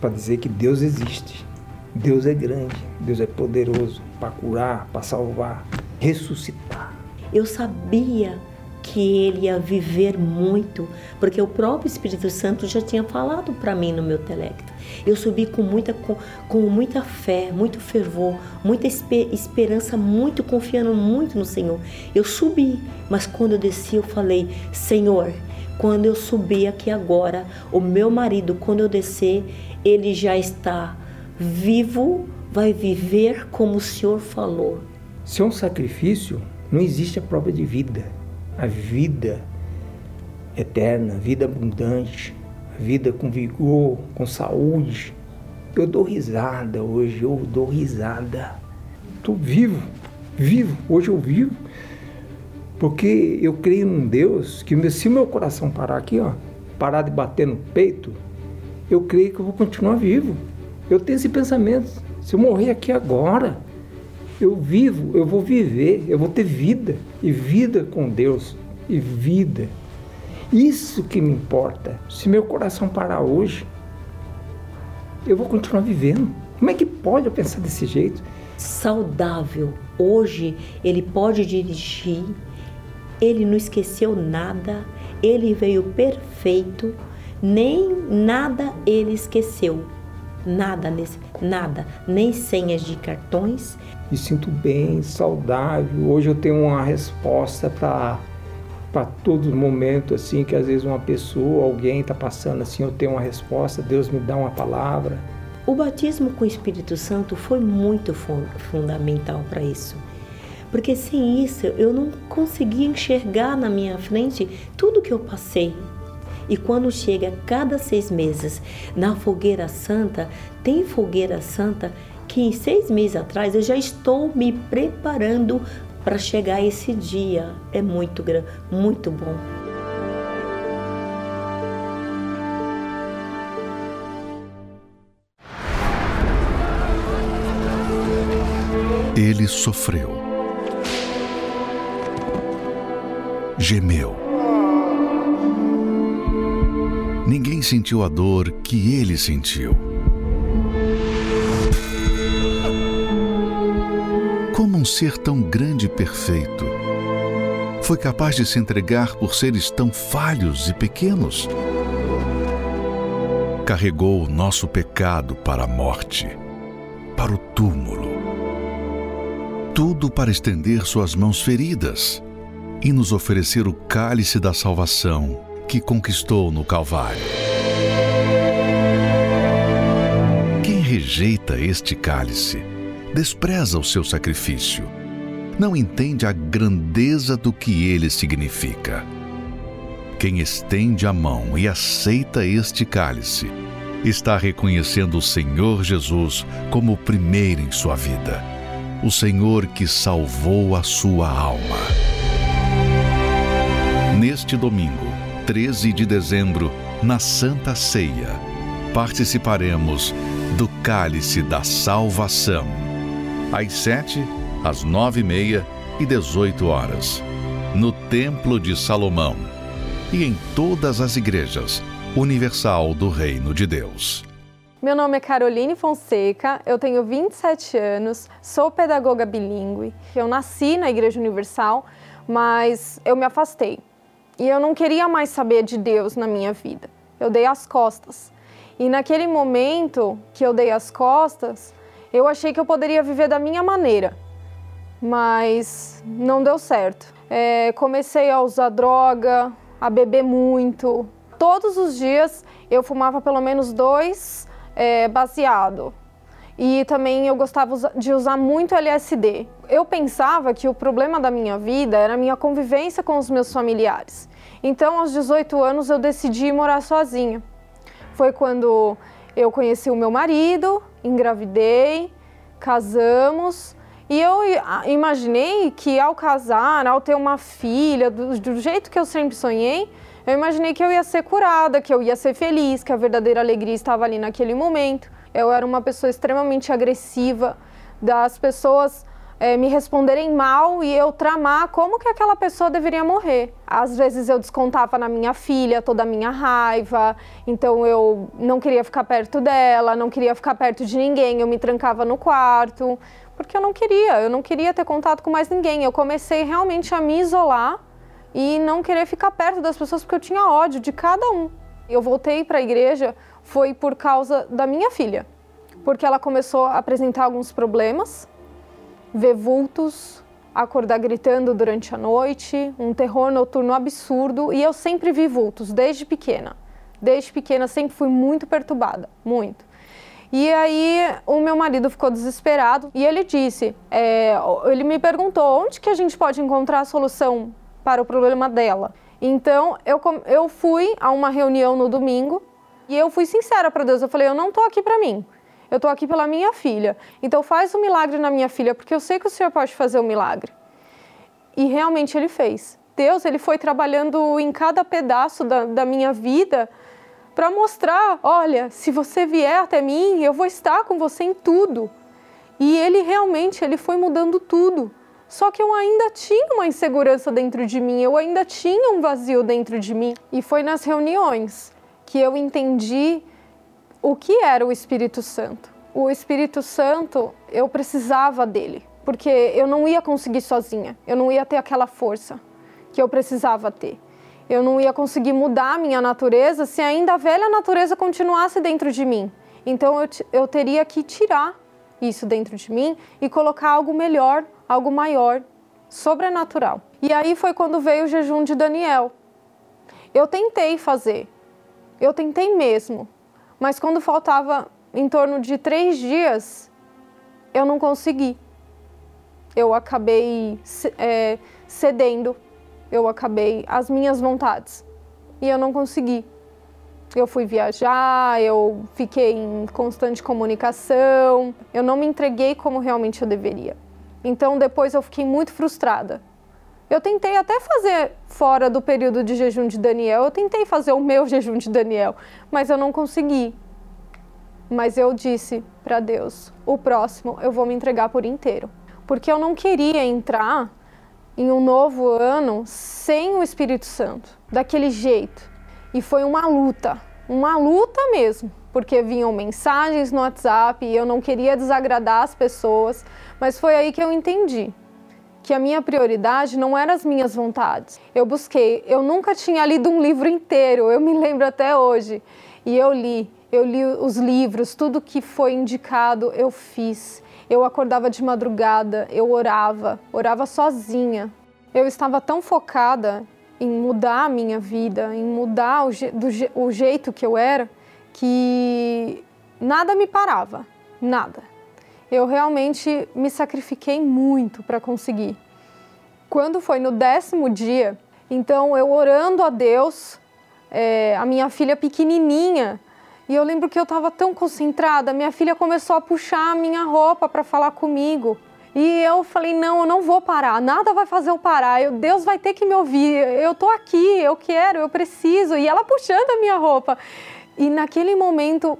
para dizer que Deus existe. Deus é grande, Deus é poderoso para curar, para salvar, ressuscitar. Eu sabia que ele ia viver muito, porque o próprio Espírito Santo já tinha falado para mim no meu telecto. Eu subi com muita, com, com, muita fé, muito fervor, muita esperança, muito confiando muito no Senhor. Eu subi, mas quando eu desci, eu falei: Senhor, quando eu subir aqui agora, o meu marido, quando eu descer, ele já está vivo, vai viver como o Senhor falou. Se é um sacrifício, não existe a prova de vida a vida eterna, vida abundante, a vida com vigor, com saúde. Eu dou risada hoje, eu dou risada. Estou vivo, vivo, hoje eu vivo. Porque eu creio num Deus que se meu coração parar aqui, ó, parar de bater no peito, eu creio que eu vou continuar vivo. Eu tenho esse pensamento. Se eu morrer aqui agora, eu vivo, eu vou viver, eu vou ter vida e vida com Deus e vida. Isso que me importa. Se meu coração parar hoje, eu vou continuar vivendo. Como é que pode eu pensar desse jeito? Saudável. Hoje ele pode dirigir. Ele não esqueceu nada. Ele veio perfeito. Nem nada ele esqueceu. Nada nesse, nada, nem senhas de cartões, me sinto bem, saudável. Hoje eu tenho uma resposta para para todo momento assim que às vezes uma pessoa, alguém está passando assim, eu tenho uma resposta, Deus me dá uma palavra. O batismo com o Espírito Santo foi muito fundamental para isso. Porque sem isso eu não conseguia enxergar na minha frente tudo que eu passei. E quando chega cada seis meses na fogueira santa, tem fogueira santa que seis meses atrás eu já estou me preparando para chegar esse dia. É muito, muito bom. Ele sofreu, gemeu. Ninguém sentiu a dor que ele sentiu. Um ser tão grande e perfeito foi capaz de se entregar por seres tão falhos e pequenos? carregou o nosso pecado para a morte, para o túmulo. Tudo para estender suas mãos feridas e nos oferecer o cálice da salvação que conquistou no Calvário. Quem rejeita este cálice, despreza o seu sacrifício, não entende a grandeza do que ele significa. Quem estende a mão e aceita este cálice, está reconhecendo o Senhor Jesus como o primeiro em sua vida, o Senhor que salvou a sua alma. Neste domingo, 13 de dezembro, na Santa Ceia, participaremos do Cálice da Salvação. Às sete, às nove e meia e dezoito horas, no Templo de Salomão e em todas as igrejas universal do Reino de Deus. Meu nome é Caroline Fonseca, eu tenho 27 anos, sou pedagoga bilíngue. Eu nasci na Igreja Universal, mas eu me afastei. E eu não queria mais saber de Deus na minha vida. Eu dei as costas. E naquele momento que eu dei as costas, eu achei que eu poderia viver da minha maneira. Mas não deu certo. É, comecei a usar droga, a beber muito. Todos os dias eu fumava pelo menos dois é, baseado. E também eu gostava de usar muito LSD. Eu pensava que o problema da minha vida era a minha convivência com os meus familiares. Então, aos 18 anos, eu decidi morar sozinha. Foi quando eu conheci o meu marido, engravidei, casamos. E eu imaginei que ao casar, ao ter uma filha, do, do, jeito que eu sempre sonhei, eu imaginei que eu ia ser curada, que eu ia ser feliz, que a verdadeira alegria estava ali naquele momento. Eu era uma pessoa extremamente agressiva, das pessoas é, me responderem mal e eu tramar como que aquela pessoa deveria morrer. Às vezes eu descontava na minha filha toda a minha raiva, então eu não queria ficar perto dela, não queria ficar perto de ninguém, eu me trancava no quarto, porque eu não queria, eu não queria ter contato com mais ninguém. Eu comecei realmente a me isolar e não querer ficar perto das pessoas porque eu tinha ódio de cada um. Eu voltei para a igreja foi por causa da minha filha, porque ela começou a apresentar alguns problemas ver vultos, acordar gritando durante a noite, um terror noturno absurdo. E eu sempre vi vultos, desde pequena. Desde pequena sempre fui muito perturbada, muito. E aí o meu marido ficou desesperado e ele disse, é, ele me perguntou onde que a gente pode encontrar a solução para o problema dela. Então eu, eu fui a uma reunião no domingo e eu fui sincera para Deus. Eu falei, eu não estou aqui para mim eu estou aqui pela minha filha. Então faz um milagre na minha filha, porque eu sei que o Senhor pode fazer um milagre. E realmente ele fez. Deus, ele foi trabalhando em cada pedaço da, da minha vida para mostrar, olha, se você vier até mim, eu vou estar com você em tudo. E ele realmente, ele foi mudando tudo. Só que eu ainda tinha uma insegurança dentro de mim, eu ainda tinha um vazio dentro de mim. E foi nas reuniões que eu entendi o que era o Espírito Santo? O Espírito Santo, eu precisava dele, porque eu não ia conseguir sozinha, eu não ia ter aquela força que eu precisava ter. Eu não ia conseguir mudar a minha natureza se ainda a velha natureza continuasse dentro de mim. Então eu, eu teria que tirar isso dentro de mim e colocar algo melhor, algo maior, sobrenatural. E aí foi quando veio o jejum de Daniel. Eu tentei fazer, eu tentei mesmo, mas quando faltava em torno de três dias, eu não consegui. Eu acabei é, cedendo, eu acabei as minhas vontades e eu não consegui. Eu fui viajar, eu fiquei em constante comunicação, eu não me entreguei como realmente eu deveria. Então depois eu fiquei muito frustrada. Eu tentei até fazer fora do período de jejum de Daniel, eu tentei fazer o meu jejum de Daniel, mas eu não consegui. Mas eu disse para Deus: o próximo eu vou me entregar por inteiro. Porque eu não queria entrar em um novo ano sem o Espírito Santo, daquele jeito. E foi uma luta, uma luta mesmo, porque vinham mensagens no WhatsApp e eu não queria desagradar as pessoas, mas foi aí que eu entendi que a minha prioridade não eram as minhas vontades. Eu busquei, eu nunca tinha lido um livro inteiro, eu me lembro até hoje. E eu li, Eu li os livros, tudo que foi indicado eu fiz. Eu acordava de madrugada, eu orava, orava sozinha. Eu estava tão focada em mudar a minha vida, em mudar o, je do, o jeito que eu era, que nada me parava, nada. Eu realmente me sacrifiquei muito para conseguir. Quando foi no décimo dia, então eu orando a Deus, é, a minha filha pequenininha, e eu lembro que eu estava tão concentrada, minha filha começou a puxar a minha roupa para falar comigo. E eu falei: não, eu não vou parar, nada vai fazer eu parar, eu, Deus vai ter que me ouvir, eu tô aqui, eu quero, eu preciso. E ela puxando a minha roupa. E naquele momento,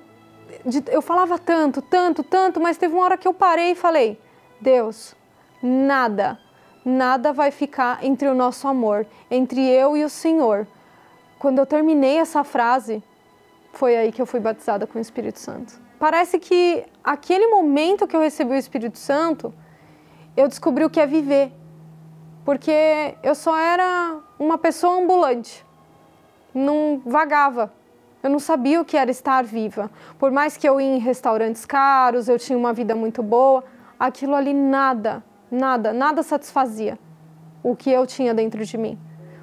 eu falava tanto, tanto, tanto, mas teve uma hora que eu parei e falei: Deus, nada, nada vai ficar entre o nosso amor, entre eu e o Senhor. Quando eu terminei essa frase, foi aí que eu fui batizada com o Espírito Santo. Parece que aquele momento que eu recebi o Espírito Santo, eu descobri o que é viver. Porque eu só era uma pessoa ambulante, não vagava. Eu não sabia o que era estar viva. Por mais que eu ia em restaurantes caros, eu tinha uma vida muito boa, aquilo ali nada, nada, nada satisfazia o que eu tinha dentro de mim.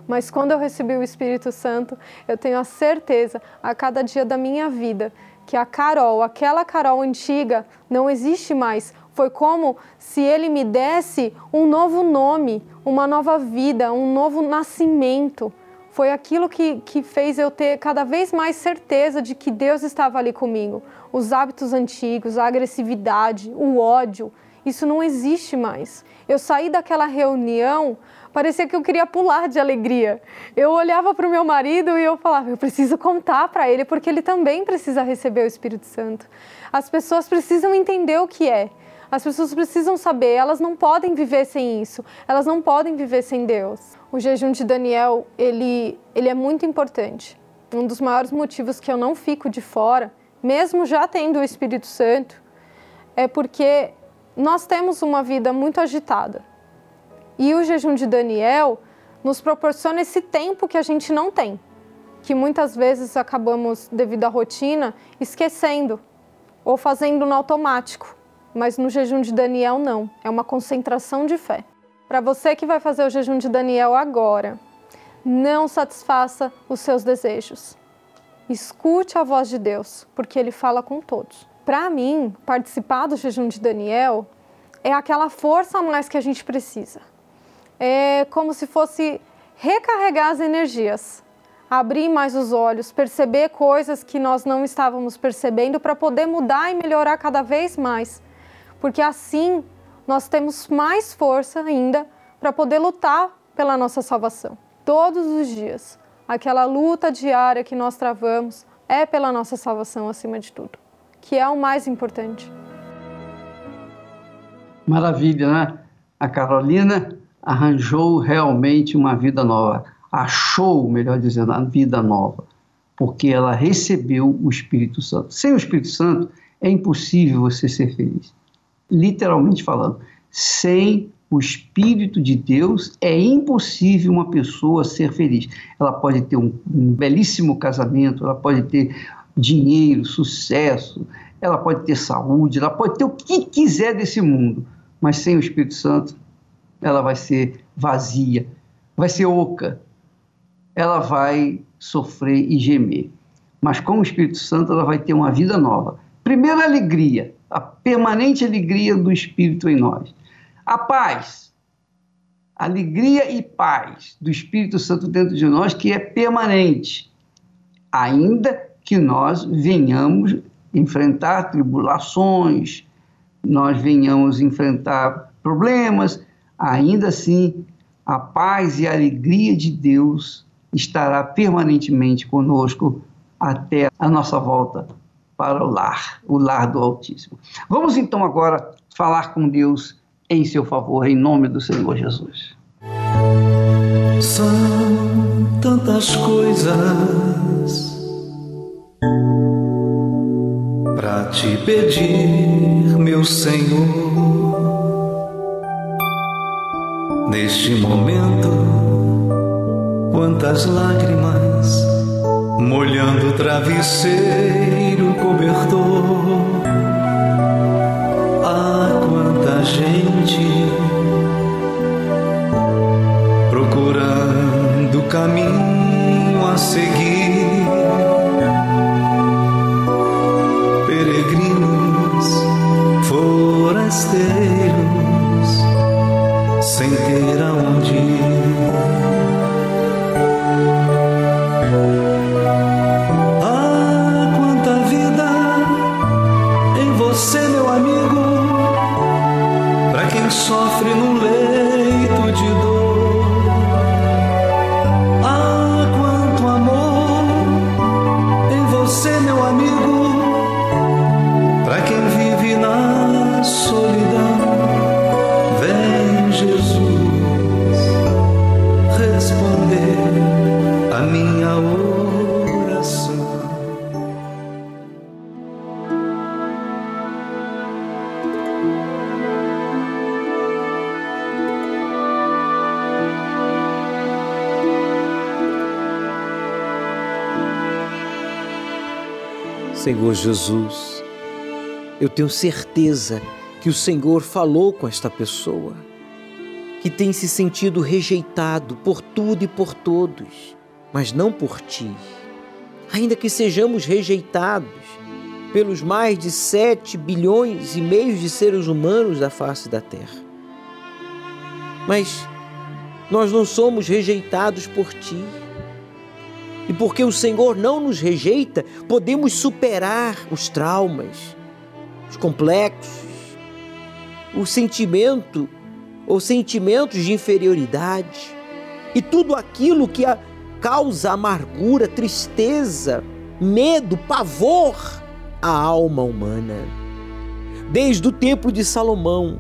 Mas quando eu recebi o Espírito Santo, eu tenho a certeza, a cada dia da minha vida, que a Carol, aquela Carol antiga, não existe mais. Foi como se ele me desse um novo nome, uma nova vida, um novo nascimento. Foi aquilo que, que fez eu ter cada vez mais certeza de que Deus estava ali comigo. Os hábitos antigos, a agressividade, o ódio, isso não existe mais. Eu saí daquela reunião, parecia que eu queria pular de alegria. Eu olhava para o meu marido e eu falava: eu preciso contar para ele, porque ele também precisa receber o Espírito Santo. As pessoas precisam entender o que é. As pessoas precisam saber, elas não podem viver sem isso, elas não podem viver sem Deus. O jejum de Daniel, ele, ele é muito importante. Um dos maiores motivos que eu não fico de fora, mesmo já tendo o Espírito Santo, é porque nós temos uma vida muito agitada. E o jejum de Daniel nos proporciona esse tempo que a gente não tem, que muitas vezes acabamos, devido à rotina, esquecendo ou fazendo no automático mas no jejum de Daniel não. É uma concentração de fé. Para você que vai fazer o jejum de Daniel agora, não satisfaça os seus desejos. Escute a voz de Deus, porque ele fala com todos. Para mim, participar do jejum de Daniel é aquela força a mais que a gente precisa. É como se fosse recarregar as energias, abrir mais os olhos, perceber coisas que nós não estávamos percebendo para poder mudar e melhorar cada vez mais porque assim nós temos mais força ainda para poder lutar pela nossa salvação. Todos os dias, aquela luta diária que nós travamos é pela nossa salvação acima de tudo, que é o mais importante. Maravilha, né? A Carolina arranjou realmente uma vida nova, achou, melhor dizendo, a vida nova, porque ela recebeu o Espírito Santo. Sem o Espírito Santo é impossível você ser feliz literalmente falando. Sem o Espírito de Deus é impossível uma pessoa ser feliz. Ela pode ter um, um belíssimo casamento, ela pode ter dinheiro, sucesso, ela pode ter saúde, ela pode ter o que quiser desse mundo, mas sem o Espírito Santo, ela vai ser vazia, vai ser oca, ela vai sofrer e gemer. Mas com o Espírito Santo, ela vai ter uma vida nova. Primeiro, alegria a permanente alegria do Espírito em nós. A paz, alegria e paz do Espírito Santo dentro de nós, que é permanente, ainda que nós venhamos enfrentar tribulações, nós venhamos enfrentar problemas, ainda assim a paz e a alegria de Deus estará permanentemente conosco até a nossa volta para o lar, o lar do Altíssimo. Vamos então agora falar com Deus em seu favor, em nome do Senhor Jesus. São tantas coisas para te pedir, meu Senhor. Neste momento, quantas lágrimas molhando o travesseiro cobertor. Ah, quanta gente procurando caminho a seguir. Peregrinos, forasteiros, sofre num leito de dor. Senhor Jesus, eu tenho certeza que o Senhor falou com esta pessoa, que tem se sentido rejeitado por tudo e por todos, mas não por ti. Ainda que sejamos rejeitados pelos mais de sete bilhões e meio de seres humanos da face da Terra. Mas nós não somos rejeitados por ti. E porque o Senhor não nos rejeita, podemos superar os traumas, os complexos, o sentimento ou sentimentos de inferioridade e tudo aquilo que a causa amargura, tristeza, medo, pavor à alma humana. Desde o templo de Salomão,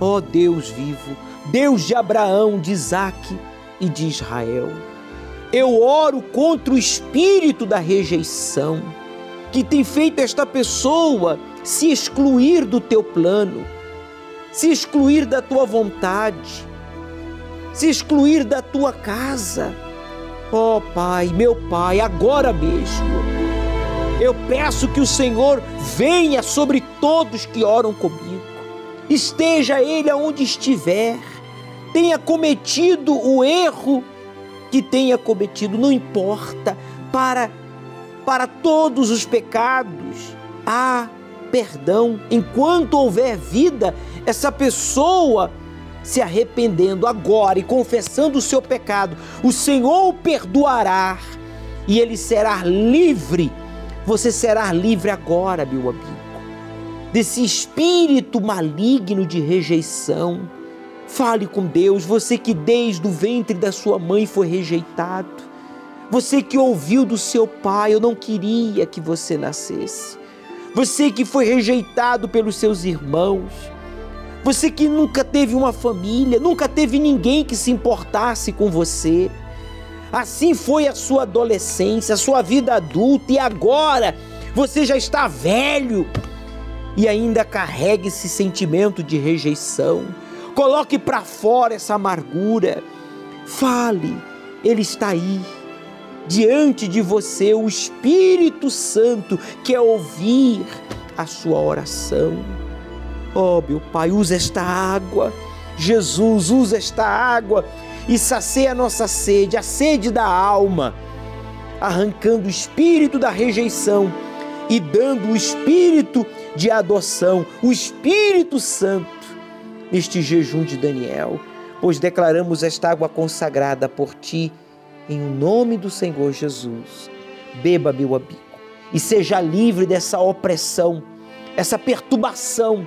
ó Deus vivo, Deus de Abraão, de Isaque e de Israel. Eu oro contra o espírito da rejeição que tem feito esta pessoa se excluir do teu plano, se excluir da tua vontade, se excluir da tua casa. Ó oh, Pai, meu Pai, agora mesmo, eu peço que o Senhor venha sobre todos que oram comigo, esteja Ele aonde estiver, tenha cometido o erro que tenha cometido, não importa, para, para todos os pecados há perdão. Enquanto houver vida, essa pessoa se arrependendo agora e confessando o seu pecado, o Senhor o perdoará e ele será livre. Você será livre agora, meu amigo, desse espírito maligno de rejeição Fale com Deus, você que desde o ventre da sua mãe foi rejeitado. Você que ouviu do seu pai, eu não queria que você nascesse. Você que foi rejeitado pelos seus irmãos. Você que nunca teve uma família, nunca teve ninguém que se importasse com você. Assim foi a sua adolescência, a sua vida adulta e agora você já está velho e ainda carrega esse sentimento de rejeição Coloque para fora essa amargura. Fale, Ele está aí, diante de você, o Espírito Santo quer ouvir a sua oração. Oh, meu Pai, usa esta água. Jesus, usa esta água e sacia a nossa sede, a sede da alma, arrancando o espírito da rejeição e dando o espírito de adoção, o Espírito Santo neste jejum de Daniel, pois declaramos esta água consagrada por ti, em o nome do Senhor Jesus. Beba, meu amigo, e seja livre dessa opressão, essa perturbação,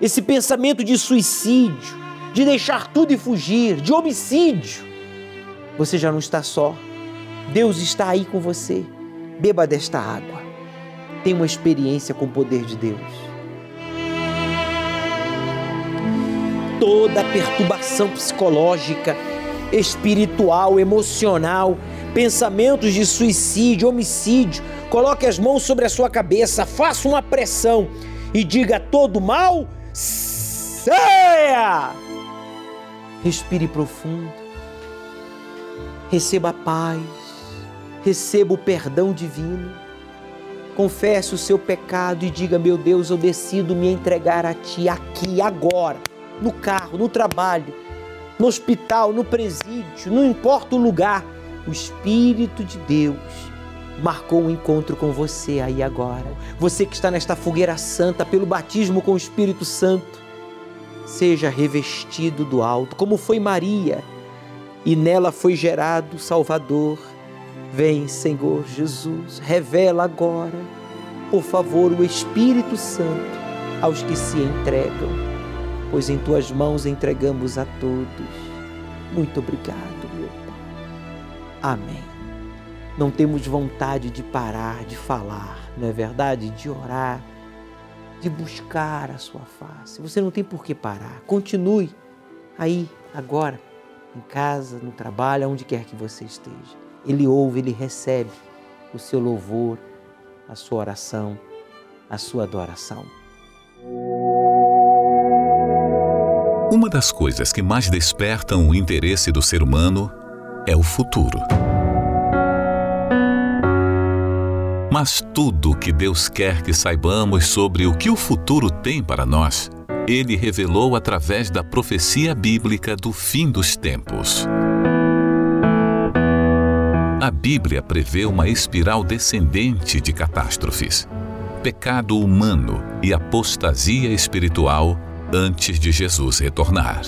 esse pensamento de suicídio, de deixar tudo e fugir, de homicídio. Você já não está só. Deus está aí com você. Beba desta água. Tenha uma experiência com o poder de Deus. Toda perturbação psicológica, espiritual, emocional, pensamentos de suicídio, homicídio. Coloque as mãos sobre a sua cabeça, faça uma pressão e diga todo mal, saia! Respire profundo. Receba a paz, receba o perdão divino. confesse o seu pecado e diga: Meu Deus, eu decido me entregar a Ti aqui, agora, no carro, no trabalho, no hospital, no presídio, não importa o lugar. O Espírito de Deus marcou um encontro com você aí agora. Você que está nesta fogueira santa pelo batismo com o Espírito Santo, seja revestido do alto, como foi Maria, e nela foi gerado o Salvador. Vem, Senhor Jesus, revela agora, por favor, o Espírito Santo aos que se entregam, pois em tuas mãos entregamos a todos. Muito obrigado, meu Pai. Amém não temos vontade de parar de falar, não é verdade? De orar, de buscar a sua face. Você não tem por que parar. Continue aí, agora, em casa, no trabalho, onde quer que você esteja. Ele ouve, ele recebe o seu louvor, a sua oração, a sua adoração. Uma das coisas que mais despertam o interesse do ser humano é o futuro. Mas tudo que Deus quer que saibamos sobre o que o futuro tem para nós, Ele revelou através da profecia bíblica do fim dos tempos. A Bíblia prevê uma espiral descendente de catástrofes, pecado humano e apostasia espiritual antes de Jesus retornar.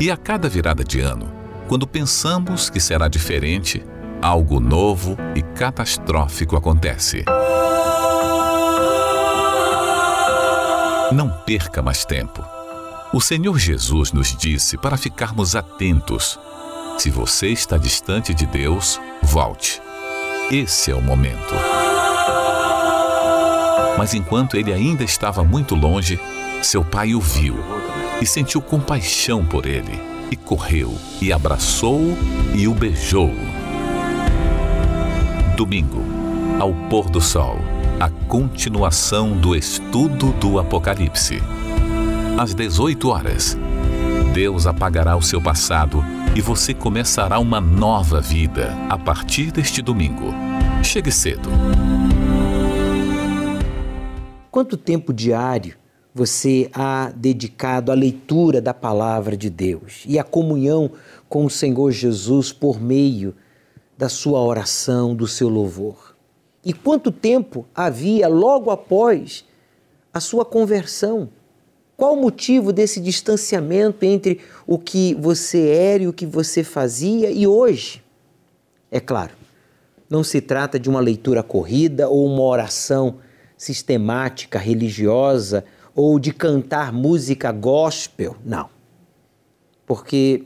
E a cada virada de ano, quando pensamos que será diferente, algo novo e catastrófico acontece. Não perca mais tempo. O Senhor Jesus nos disse para ficarmos atentos. Se você está distante de Deus, volte. Esse é o momento. Mas enquanto ele ainda estava muito longe, seu pai o viu e sentiu compaixão por ele, e correu e abraçou-o e o beijou. Domingo, ao pôr do sol, a continuação do estudo do Apocalipse. Às 18 horas, Deus apagará o seu passado e você começará uma nova vida a partir deste domingo. Chegue cedo. Quanto tempo diário você há dedicado à leitura da palavra de Deus e à comunhão com o Senhor Jesus por meio da sua oração, do seu louvor. E quanto tempo havia logo após a sua conversão? Qual o motivo desse distanciamento entre o que você era e o que você fazia e hoje? É claro, não se trata de uma leitura corrida ou uma oração sistemática, religiosa ou de cantar música gospel, não. Porque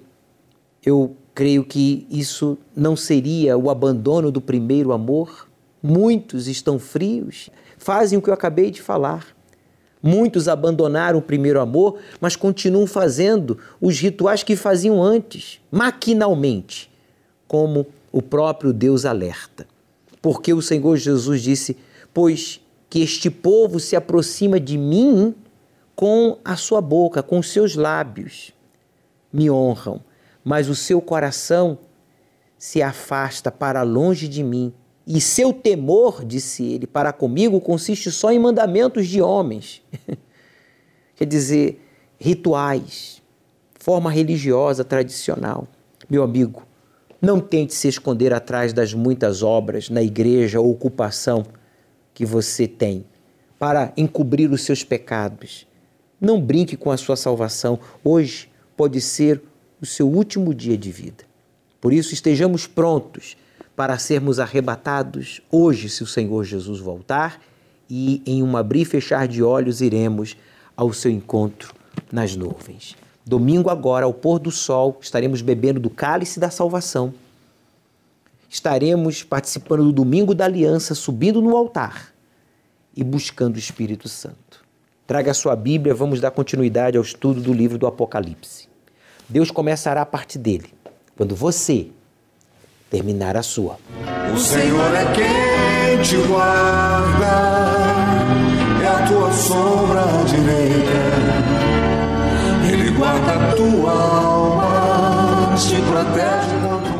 eu creio que isso não seria o abandono do primeiro amor. Muitos estão frios, fazem o que eu acabei de falar. Muitos abandonaram o primeiro amor, mas continuam fazendo os rituais que faziam antes, maquinalmente, como o próprio Deus alerta. Porque o Senhor Jesus disse: Pois que este povo se aproxima de mim com a sua boca, com os seus lábios, me honram, mas o seu coração se afasta para longe de mim. E seu temor, disse ele, para comigo consiste só em mandamentos de homens. Quer dizer, rituais, forma religiosa tradicional. Meu amigo, não tente se esconder atrás das muitas obras na igreja ou ocupação que você tem para encobrir os seus pecados. Não brinque com a sua salvação. Hoje pode ser o seu último dia de vida. Por isso, estejamos prontos para sermos arrebatados hoje, se o Senhor Jesus voltar, e em um abrir e fechar de olhos iremos ao seu encontro nas nuvens. Domingo, agora, ao pôr do sol, estaremos bebendo do cálice da salvação. Estaremos participando do domingo da aliança, subindo no altar e buscando o Espírito Santo. Traga a sua Bíblia, vamos dar continuidade ao estudo do livro do Apocalipse. Deus começará a parte dele quando você terminar a sua. O Senhor é quem te guarda, é a tua sombra direita. Ele guarda a tua alma, te protege